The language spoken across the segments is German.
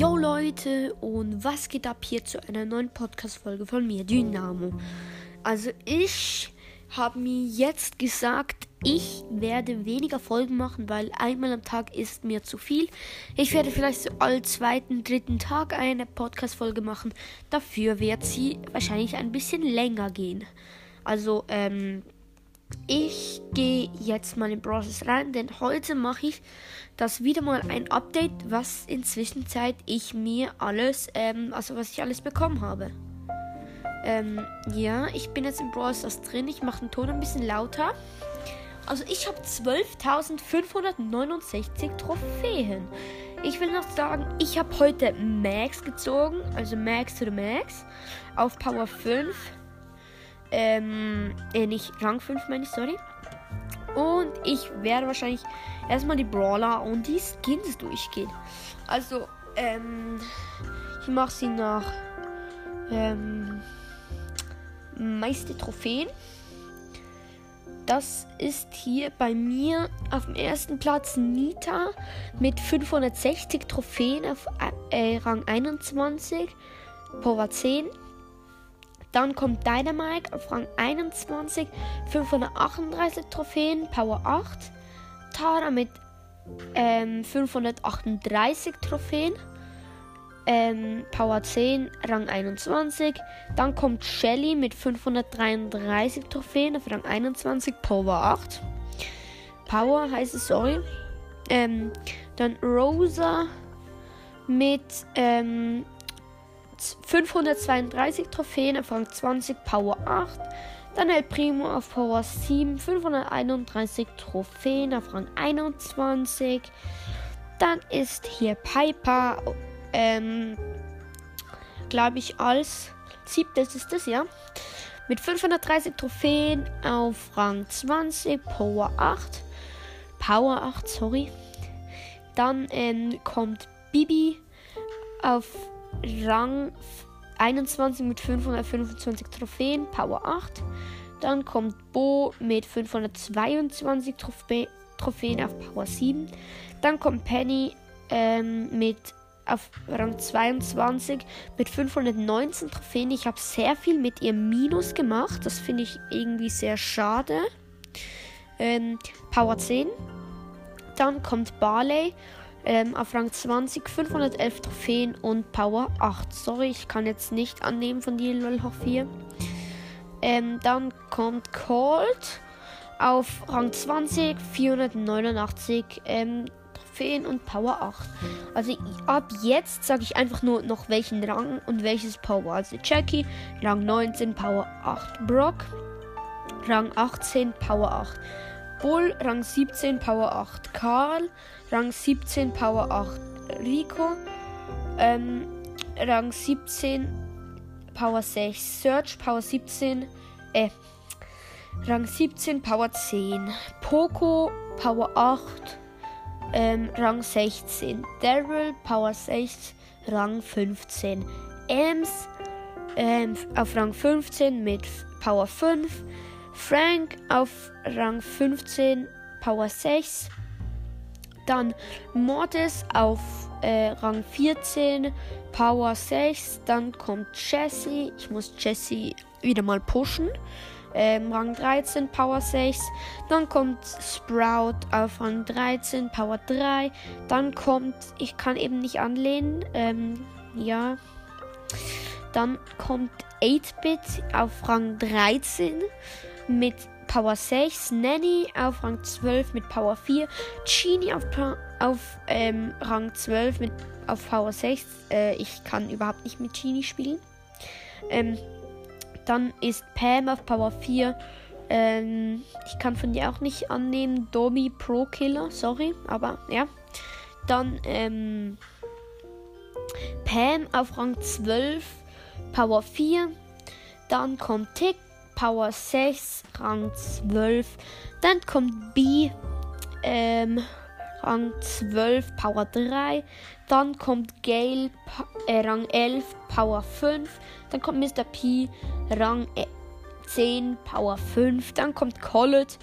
Yo Leute und was geht ab hier zu einer neuen Podcast-Folge von mir, Dynamo. Also ich habe mir jetzt gesagt, ich werde weniger Folgen machen, weil einmal am Tag ist mir zu viel. Ich werde vielleicht so all zweiten, dritten Tag eine Podcast-Folge machen. Dafür wird sie wahrscheinlich ein bisschen länger gehen. Also, ähm, ich gehe jetzt mal in Process rein, denn heute mache ich das wieder mal ein Update, was inzwischen Zeit ich mir alles, ähm, also was ich alles bekommen habe. Ähm, ja, ich bin jetzt in Brawl Stars drin. Ich mache den Ton ein bisschen lauter. Also ich habe 12.569 Trophäen. Ich will noch sagen, ich habe heute Max gezogen, also Max to the Max, auf Power 5. Ähm, äh, nicht Rang 5 meine ich, sorry. Und ich werde wahrscheinlich erstmal die Brawler und die Skins durchgehen. Also, ähm, ich mache sie nach ähm, meiste Trophäen. Das ist hier bei mir auf dem ersten Platz Nita mit 560 Trophäen auf äh, Rang 21, Power 10. Dann kommt Dynamite auf Rang 21, 538 Trophäen, Power 8. Tara mit ähm, 538 Trophäen, ähm, Power 10, Rang 21. Dann kommt Shelly mit 533 Trophäen auf Rang 21, Power 8. Power heißt es, sorry. Ähm, dann Rosa mit ähm, 532 Trophäen auf Rang 20, Power 8. Dann El Primo auf Power 7, 531 Trophäen auf Rang 21. Dann ist hier Piper, ähm, glaube ich, als siebtes ist das, ja. Mit 530 Trophäen auf Rang 20, Power 8. Power 8, sorry. Dann ähm, kommt Bibi auf Rang 21 mit 525 Trophäen, Power 8. Dann kommt Bo mit 522 Trophä Trophäen auf Power 7. Dann kommt Penny ähm, mit auf Rang 22 mit 519 Trophäen. Ich habe sehr viel mit ihr Minus gemacht. Das finde ich irgendwie sehr schade. Ähm, Power 10. Dann kommt Barley ähm, auf Rang 20, 511 Trophäen und Power 8. Sorry, ich kann jetzt nicht annehmen von dir, LOL hoch 4. Ähm, dann kommt Cold auf Rang 20, 489 ähm, Trophäen und Power 8. Also ab jetzt sage ich einfach nur noch welchen Rang und welches Power. Also Jackie, Rang 19, Power 8. Brock, Rang 18, Power 8. Bull, Rang 17, Power 8. Karl, Rang 17, Power 8. Rico, ähm, Rang 17, Power 6. Search, Power 17, äh, Rang 17, Power 10. Poco, Power 8, ähm, Rang 16. Daryl, Power 6, Rang 15. Ems, ähm, auf Rang 15 mit Power 5. Frank auf Rang 15, Power 6. Dann Mortis auf äh, Rang 14, Power 6. Dann kommt Jesse. Ich muss Jesse wieder mal pushen. Ähm, Rang 13, Power 6. Dann kommt Sprout auf Rang 13, Power 3. Dann kommt, ich kann eben nicht anlehnen. Ähm, ja. Dann kommt 8-Bit auf Rang 13 mit Power 6, Nanny auf Rang 12 mit Power 4, Genie auf, auf ähm, Rang 12 mit auf Power 6. Äh, ich kann überhaupt nicht mit Genie spielen. Ähm, dann ist Pam auf Power 4. Ähm, ich kann von dir auch nicht annehmen. Domi Pro Killer, sorry, aber ja. Dann ähm, Pam auf Rang 12, Power 4. Dann kommt Tick Power 6, Rang 12. Dann kommt B, ähm, Rang 12, Power 3. Dann kommt Gale, äh, Rang 11, Power 5. Dann kommt Mr. P, Rang 10, Power 5. Dann kommt Collet,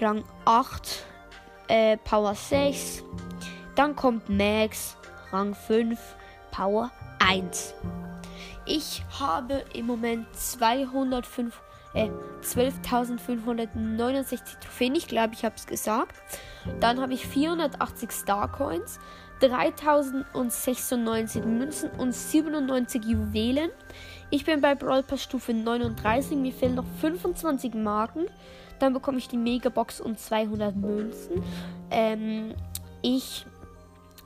Rang 8, äh, Power 6. Dann kommt Max, Rang 5, Power 1. Ich habe im Moment 205, äh, 12.569 Trophäen. Ich glaube, ich habe es gesagt. Dann habe ich 480 Star Coins, 3096 Münzen und 97 Juwelen. Ich bin bei Brawl Pass Stufe 39. Mir fehlen noch 25 Marken. Dann bekomme ich die Megabox und 200 Münzen. Ähm, ich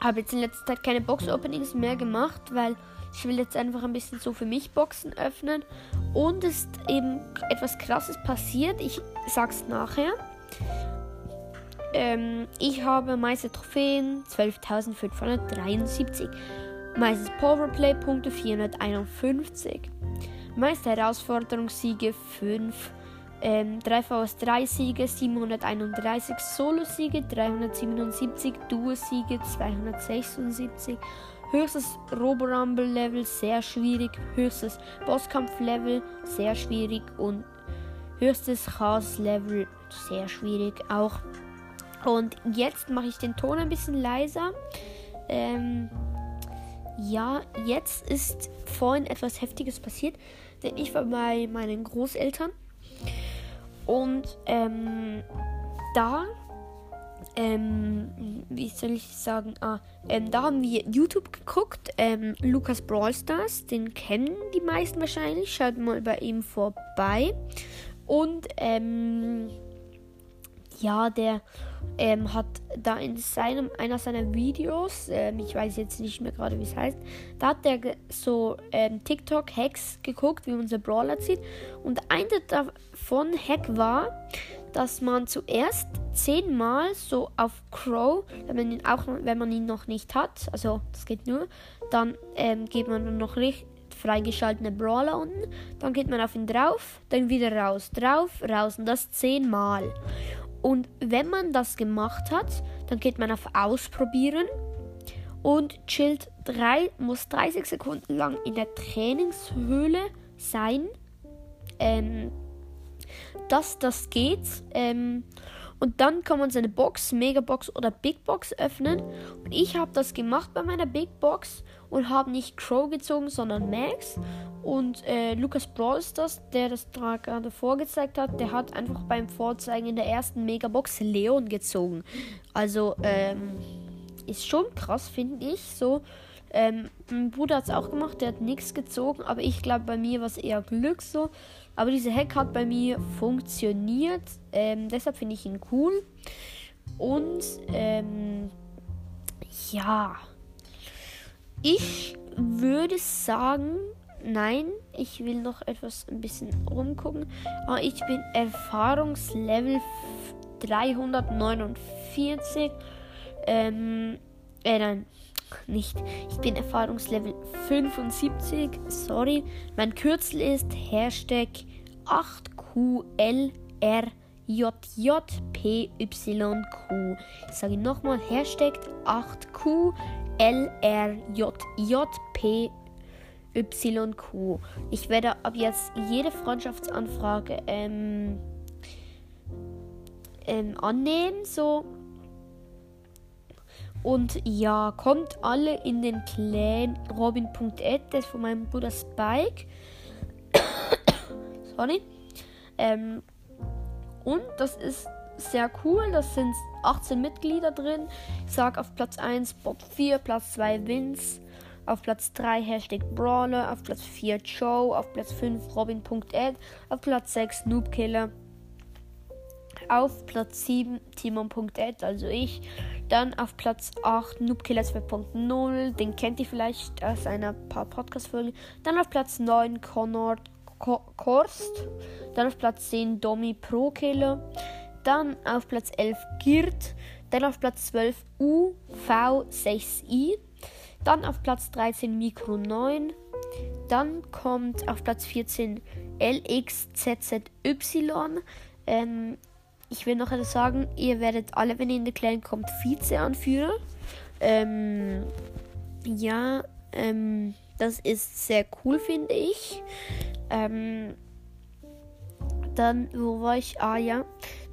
habe jetzt in letzter Zeit keine Box-Openings mehr gemacht, weil ich will jetzt einfach ein bisschen so für mich Boxen öffnen. Und es ist eben etwas Krasses passiert. Ich sag's nachher. Ähm, ich habe meiste Trophäen 12.573. Meistes Powerplay-Punkte 451. Meiste Herausforderungssiege 5. Ähm, 3 VS 3 Siege 731, Solo-Siege 377, Duo-Siege 276, höchstes Robo-Rumble-Level sehr schwierig, höchstes Bosskampf-Level sehr schwierig und höchstes Chaos-Level sehr schwierig auch. Und jetzt mache ich den Ton ein bisschen leiser. Ähm, ja, jetzt ist vorhin etwas Heftiges passiert, denn ich war bei meinen Großeltern und ähm, da, ähm, wie soll ich sagen, ah, ähm, da haben wir YouTube geguckt, ähm, Lukas Brawl Stars, den kennen die meisten wahrscheinlich, schaut mal bei ihm vorbei. Und ähm, ja, der ähm, hat da in seinem einer seiner Videos, ähm, ich weiß jetzt nicht mehr gerade, wie es heißt, da hat er so ähm, TikTok-Hacks geguckt, wie unser Brawler zieht. Und einer davon Hack war, dass man zuerst zehnmal so auf Crow, wenn man ihn auch, wenn man ihn noch nicht hat, also das geht nur, dann ähm, geht man noch richtig freigeschaltene Brawler unten, dann geht man auf ihn drauf, dann wieder raus, drauf, raus und das zehnmal. Und wenn man das gemacht hat, dann geht man auf Ausprobieren und chillt drei, muss 30 Sekunden lang in der Trainingshöhle sein. Ähm, dass das geht. Ähm, und dann kann man seine Box, Megabox oder Big Box öffnen. Und ich habe das gemacht bei meiner Big Box und habe nicht Crow gezogen, sondern Max. Und äh, Lukas Brawl ist das, der das gerade vorgezeigt hat, der hat einfach beim Vorzeigen in der ersten Megabox Leon gezogen. Also ähm, ist schon krass, finde ich. So, ähm, mein Bruder hat es auch gemacht, der hat nichts gezogen, aber ich glaube, bei mir war es eher Glück so. Aber dieser Hack hat bei mir funktioniert, ähm, deshalb finde ich ihn cool. Und ähm, ja, ich würde sagen, Nein, ich will noch etwas ein bisschen rumgucken. Aber ah, ich bin Erfahrungslevel 349. Ähm, äh, nein, nicht. Ich bin Erfahrungslevel 75. Sorry. Mein Kürzel ist Hashtag 8QLRJJPYQ. Ich sage nochmal Hashtag 8QLRJJPYQ. YQ. Ich werde ab jetzt jede Freundschaftsanfrage ähm, ähm, annehmen, so. Und ja, kommt alle in den Clan Robin.ed, das ist von meinem Bruder Spike. Sorry. Ähm, und das ist sehr cool. Das sind 18 Mitglieder drin. Ich sag auf Platz 1 Bob 4, Platz 2 Vince, auf Platz 3 Hashtag Brawler. Auf Platz 4 Joe. Auf Platz 5 Robin.ed. Auf Platz 6 Noobkiller. Auf Platz 7 Timon.ed, also ich. Dann auf Platz 8 Noobkiller 2.0. Den kennt ihr vielleicht aus einer paar Podcast-Folgen. Dann auf Platz 9 Connor Korst. Dann auf Platz 10 Domi Pro Killer. Dann auf Platz 11 Girt. Dann auf Platz 12 UV6i. Dann auf Platz 13 Mikro 9. Dann kommt auf Platz 14 LXZZY. Ähm, ich will noch etwas sagen. Ihr werdet alle, wenn ihr in der Clan kommt, Vize-Anführer. Ähm, ja, ähm, das ist sehr cool, finde ich. Ähm, dann, wo war ich? Ah ja.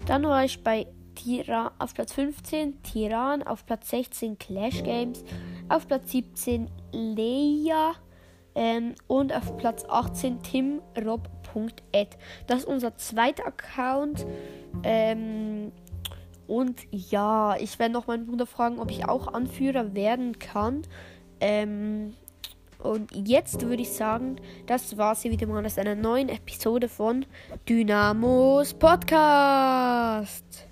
Dann war ich bei Tira auf Platz 15, Tiran auf Platz 16, Clash Games Auf Platz 17 Lea. Ähm, und auf Platz 18 timrob.ed. Das ist unser zweiter Account. Ähm, und ja, ich werde noch meinen Bruder fragen, ob ich auch Anführer werden kann. Ähm, und jetzt würde ich sagen, das war sie wieder mal aus einer neuen Episode von Dynamos Podcast.